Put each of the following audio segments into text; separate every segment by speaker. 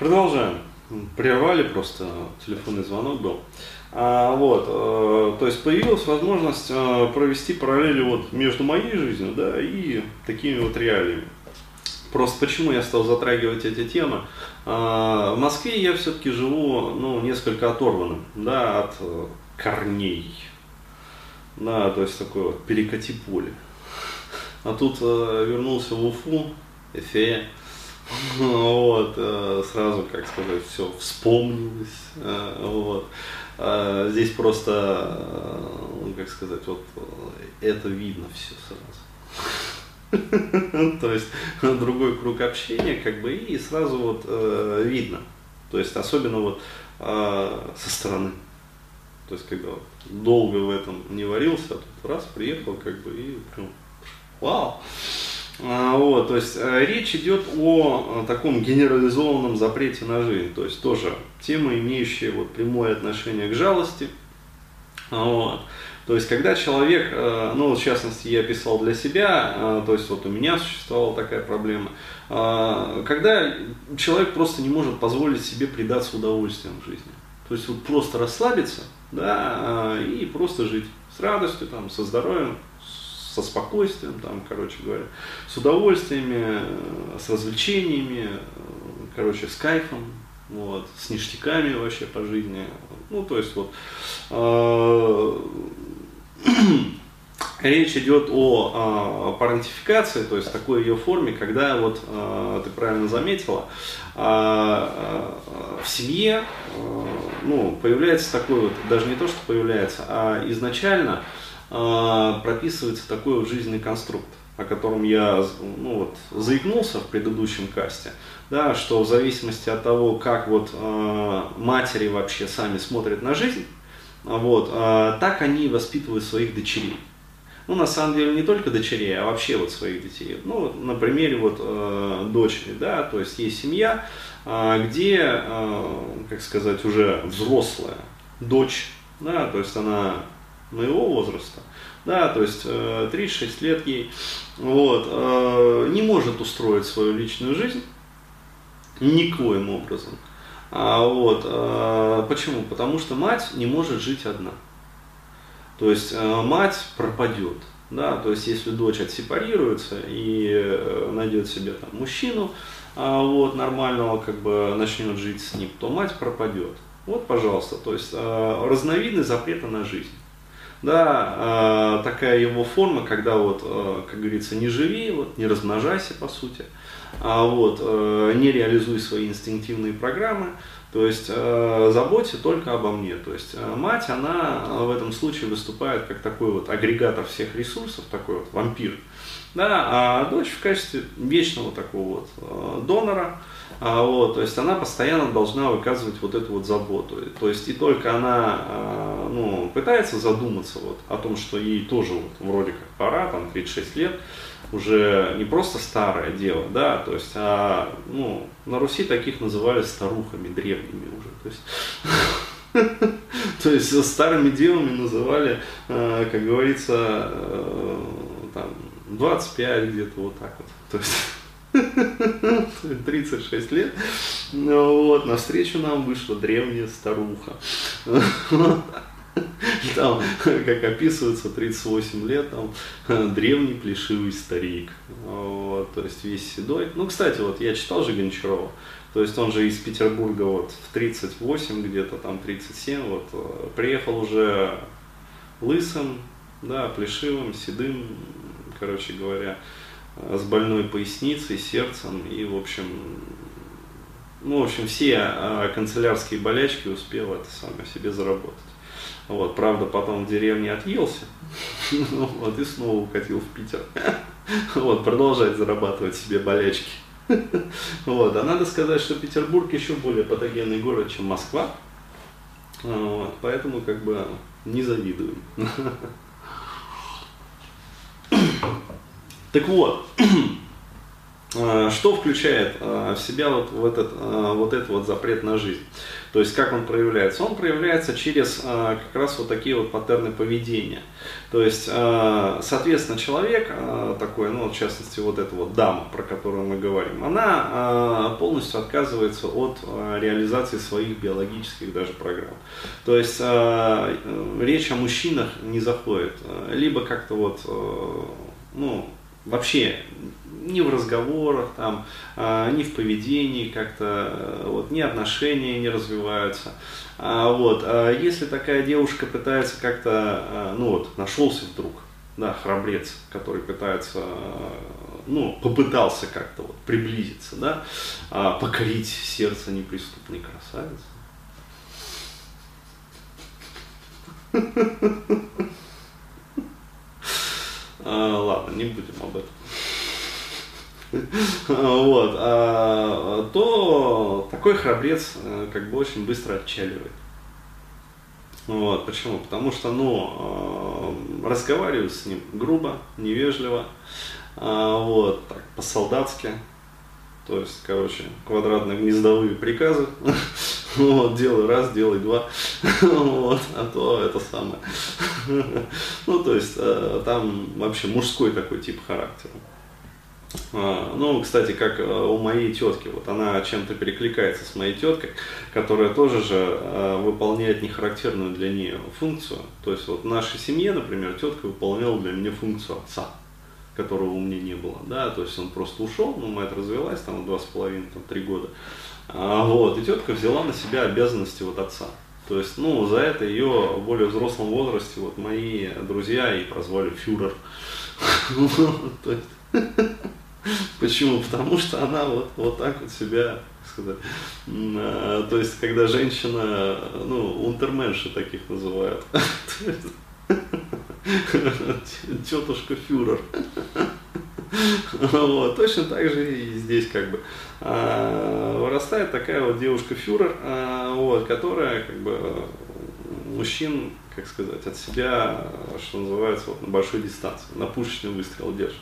Speaker 1: Продолжаем. Прервали просто, телефонный звонок был. А, вот, э, то есть появилась возможность э, провести параллели вот между моей жизнью, да, и такими вот реалиями. Просто почему я стал затрагивать эти темы? А, в Москве я все-таки живу, ну, несколько оторванным, да, от э, корней. Да, то есть такое вот перекати поле. А тут э, вернулся в Уфу, Эфе, вот, э, сразу, как сказать, все вспомнилось, э, вот. А здесь просто, э, как сказать, вот это видно все сразу. То есть другой круг общения, как бы, и сразу вот видно. То есть особенно вот со стороны. То есть когда долго в этом не варился, а тут раз приехал, как бы, и прям, вау. А, вот, то есть э, речь идет о таком генерализованном запрете на жизнь, то есть тоже тема, имеющая вот прямое отношение к жалости. А, вот. То есть, когда человек, э, ну, в частности, я писал для себя, э, то есть, вот у меня существовала такая проблема, когда человек просто не может позволить себе предаться удовольствиям в жизни. То есть, вот просто расслабиться, да, и просто жить с радостью, там, со здоровьем, со спокойствием, там, короче говоря, с удовольствиями, с развлечениями, короче, с кайфом, вот, с ништяками вообще по жизни. Ну, то есть вот э, речь идет о э, парентификации, то есть такой ее форме, когда вот э, ты правильно заметила, в семье ну, появляется такой вот, даже не то, что появляется, а изначально а, прописывается такой вот жизненный конструкт, о котором я ну, вот, заикнулся в предыдущем касте, да, что в зависимости от того, как вот э, матери вообще сами смотрят на жизнь, вот, э, так они воспитывают своих дочерей. Ну, на самом деле, не только дочерей, а вообще вот своих детей. Ну, вот, на примере вот э, дочери, да, то есть есть семья, э, где, э, как сказать, уже взрослая дочь, да, то есть она моего возраста, да, то есть э, 36 лет ей, вот, э, не может устроить свою личную жизнь никоим образом. А, вот, э, почему? Потому что мать не может жить одна. То есть э, мать пропадет. Да, то есть если дочь отсепарируется и э, найдет себе там мужчину, а, вот, нормального, как бы начнет жить с ним, то мать пропадет. Вот, пожалуйста, то есть э, разновидность запрета на жизнь да, э, такая его форма, когда вот, э, как говорится, не живи, вот, не размножайся по сути, а вот, э, не реализуй свои инстинктивные программы, то есть э, заботься только обо мне. То есть э, мать, она в этом случае выступает как такой вот агрегатор всех ресурсов, такой вот вампир. Да, а дочь в качестве вечного такого вот э, донора, а, вот, то есть она постоянно должна выказывать вот эту вот заботу. То есть и только она а, ну, пытается задуматься вот о том, что ей тоже вот вроде как пора, там 36 лет, уже не просто старое дело, да, то есть, а, ну, на Руси таких называли старухами древними уже, то есть, то есть старыми девами называли, а, как говорится, там, 25 где-то вот так вот, то есть, 36 лет. Вот, навстречу нам вышла древняя старуха. Там, как описывается, 38 лет, там, древний плешивый старик. Вот, то есть весь седой. Ну, кстати, вот я читал же Гончарова. То есть он же из Петербурга вот в 38, где-то там 37, вот э, приехал уже лысым, да, плешивым, седым, короче говоря, с больной поясницей, сердцем и, в общем, ну, в общем, все а, канцелярские болячки успел это самое себе заработать. Вот, правда, потом в деревне отъелся, вот, и снова укатил в Питер. Вот, продолжать зарабатывать себе болячки. Вот, а надо сказать, что Петербург еще более патогенный город, чем Москва. Вот, поэтому как бы не завидуем. Так вот, Э, что включает э, в себя вот, в этот, э, вот этот вот запрет на жизнь? То есть как он проявляется? Он проявляется через как раз вот такие вот паттерны поведения. То есть, соответственно, человек такой, ну, в частности, вот эта вот дама, про которую мы говорим, она полностью отказывается от реализации своих биологических даже программ. То есть речь о мужчинах не заходит. Либо как-то вот, ну, вообще ни в разговорах, там, а, ни в поведении как-то, э, вот, ни отношения не развиваются. А, вот, а если такая девушка пытается как-то, а, ну вот, нашелся вдруг, да, храбрец, который пытается, ну, попытался как-то вот приблизиться, да, покорить сердце неприступной красавицы. Ладно, не будем об этом. вот, а, то такой храбрец э, как бы очень быстро отчаливает. Вот, почему? Потому что, ну, э, разговаривают с ним грубо, невежливо, а, вот, так, по-солдатски, то есть, короче, квадратно-гнездовые приказы, вот, делай раз, делай два, вот, а то это самое. ну, то есть, э, там вообще мужской такой тип характера. А, ну, кстати, как э, у моей тетки, вот она чем-то перекликается с моей теткой, которая тоже же э, выполняет нехарактерную для нее функцию. То есть вот в нашей семье, например, тетка выполняла для меня функцию отца, которого у меня не было. Да? То есть он просто ушел, ну, мать развелась там два с половиной, там три года. А, вот, и тетка взяла на себя обязанности вот отца. То есть, ну, за это ее в более взрослом возрасте вот мои друзья и прозвали фюрер. Почему? Потому что она вот, вот так вот себя, сказать, э, то есть, когда женщина, ну, унтерменши таких называют, тетушка фюрер. Вот, точно так же и здесь как бы а, вырастает такая вот девушка фюрер, а, вот, которая как бы мужчин, как сказать, от себя, что называется, вот, на большой дистанции, на пушечный выстрел держит.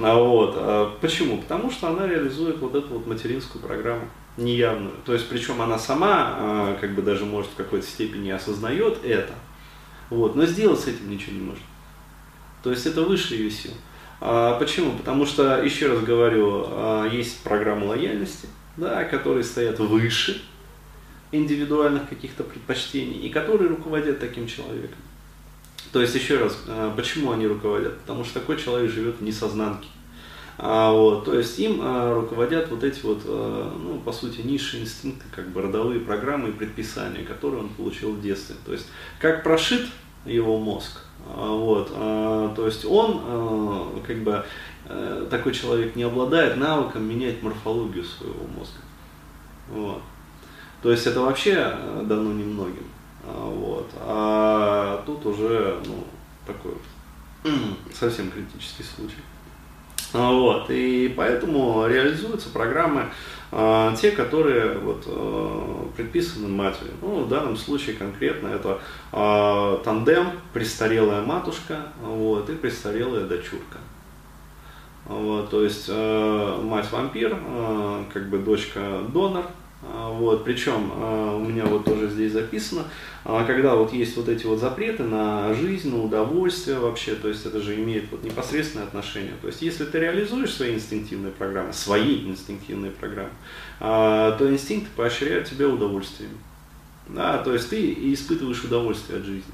Speaker 1: А вот. А почему? Потому что она реализует вот эту вот материнскую программу неявную. То есть, причем она сама, как бы даже может в какой-то степени осознает это, вот, но сделать с этим ничего не может. То есть это выше ее сил. А почему? Потому что, еще раз говорю, а, есть программы лояльности, да, которые стоят выше индивидуальных каких-то предпочтений и которые руководят таким человеком. То есть, еще раз, э, почему они руководят? Потому что такой человек живет в несознанке. А, вот, то есть им а, руководят вот эти вот, а, ну, по сути, низшие инстинкты, как бы родовые программы и предписания, которые он получил в детстве. То есть, как прошит его мозг, а, вот, а, то есть он, а, как бы, а, такой человек не обладает навыком менять морфологию своего мозга. Вот. То есть это вообще дано немногим. А, вот. А тут уже ну, такой вот совсем критический случай. Вот. И поэтому реализуются программы а, те, которые вот, а, предписаны матери. Ну, в данном случае конкретно это а, тандем престарелая матушка вот, и престарелая дочурка. Вот, то есть э, мать вампир, э, как бы дочка донор, вот, причем а, у меня вот тоже здесь записано, а, когда вот есть вот эти вот запреты на жизнь, на удовольствие вообще, то есть это же имеет вот непосредственное отношение. То есть если ты реализуешь свои инстинктивные программы, свои инстинктивные программы, то инстинкты поощряют тебя удовольствием. Да, то есть ты испытываешь удовольствие от жизни.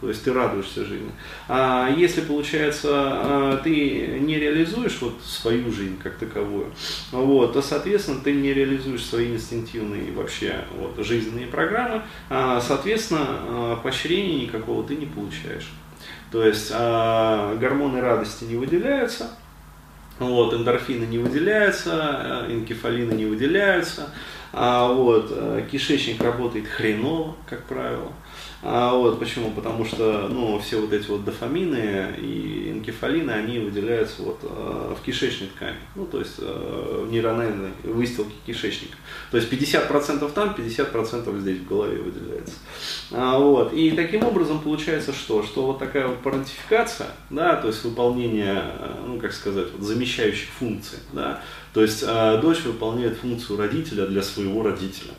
Speaker 1: То есть ты радуешься жизни. А если, получается, а, ты не реализуешь вот свою жизнь как таковую, вот, то, соответственно, ты не реализуешь свои инстинктивные вообще вот, жизненные программы, а, соответственно, а, поощрения никакого ты не получаешь. То есть гормоны радости не выделяются, вот, эндорфины не выделяются, энкефалины не выделяются, а вот, кишечник работает хреново, как правило. А, вот, почему? Потому что ну, все вот эти вот дофамины и энкефалины, они выделяются вот, э, в кишечной ткани, ну, то есть э, в нейрональной выстилке кишечника. То есть 50% там, 50% здесь в голове выделяется. А, вот. И таким образом получается что? Что вот такая вот парентификация, да, то есть выполнение, э, ну, как сказать, вот, замещающих функций, да, то есть э, дочь выполняет функцию родителя для своего родителя.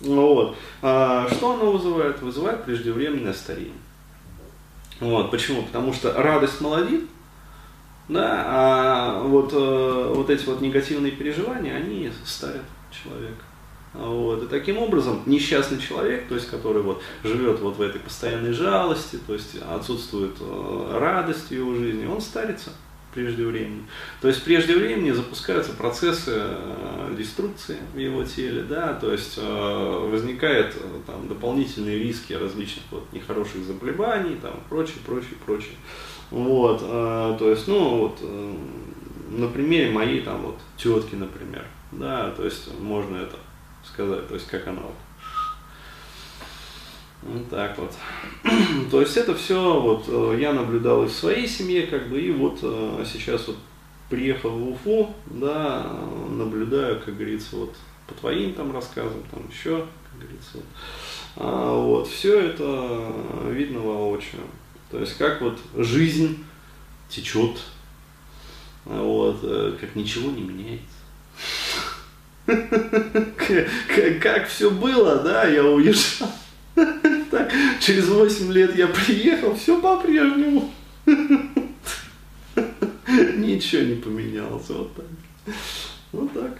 Speaker 1: Вот. А, что оно вызывает? Вызывает преждевременное старение. Вот. Почему? Потому что радость молодит, да, а вот, э, вот эти вот негативные переживания, они старят человека. Вот. И таким образом несчастный человек, то есть который вот живет вот в этой постоянной жалости, то есть отсутствует э, радость в его жизни, он старится прежде времени. То есть прежде времени запускаются процессы э, деструкции в его теле, да, то есть э, возникают э, там, дополнительные риски различных вот, нехороших заболеваний, там, прочее, прочее, прочее. Вот, то есть, ну, вот, на примере моей там вот тетки, например, да, то есть можно это сказать, то есть как она вот вот так вот. То есть это все вот э, я наблюдал и в своей семье, как бы, и вот э, сейчас вот приехал в Уфу, да, наблюдаю, как говорится, вот по твоим там рассказам, там еще, как говорится, вот. А, вот, все это видно воочию. То есть как вот жизнь течет, вот, э, как ничего не меняется. Как все было, да, я уезжал. Так, через 8 лет я приехал, все по-прежнему. Ничего не поменялось. Вот так. Вот так.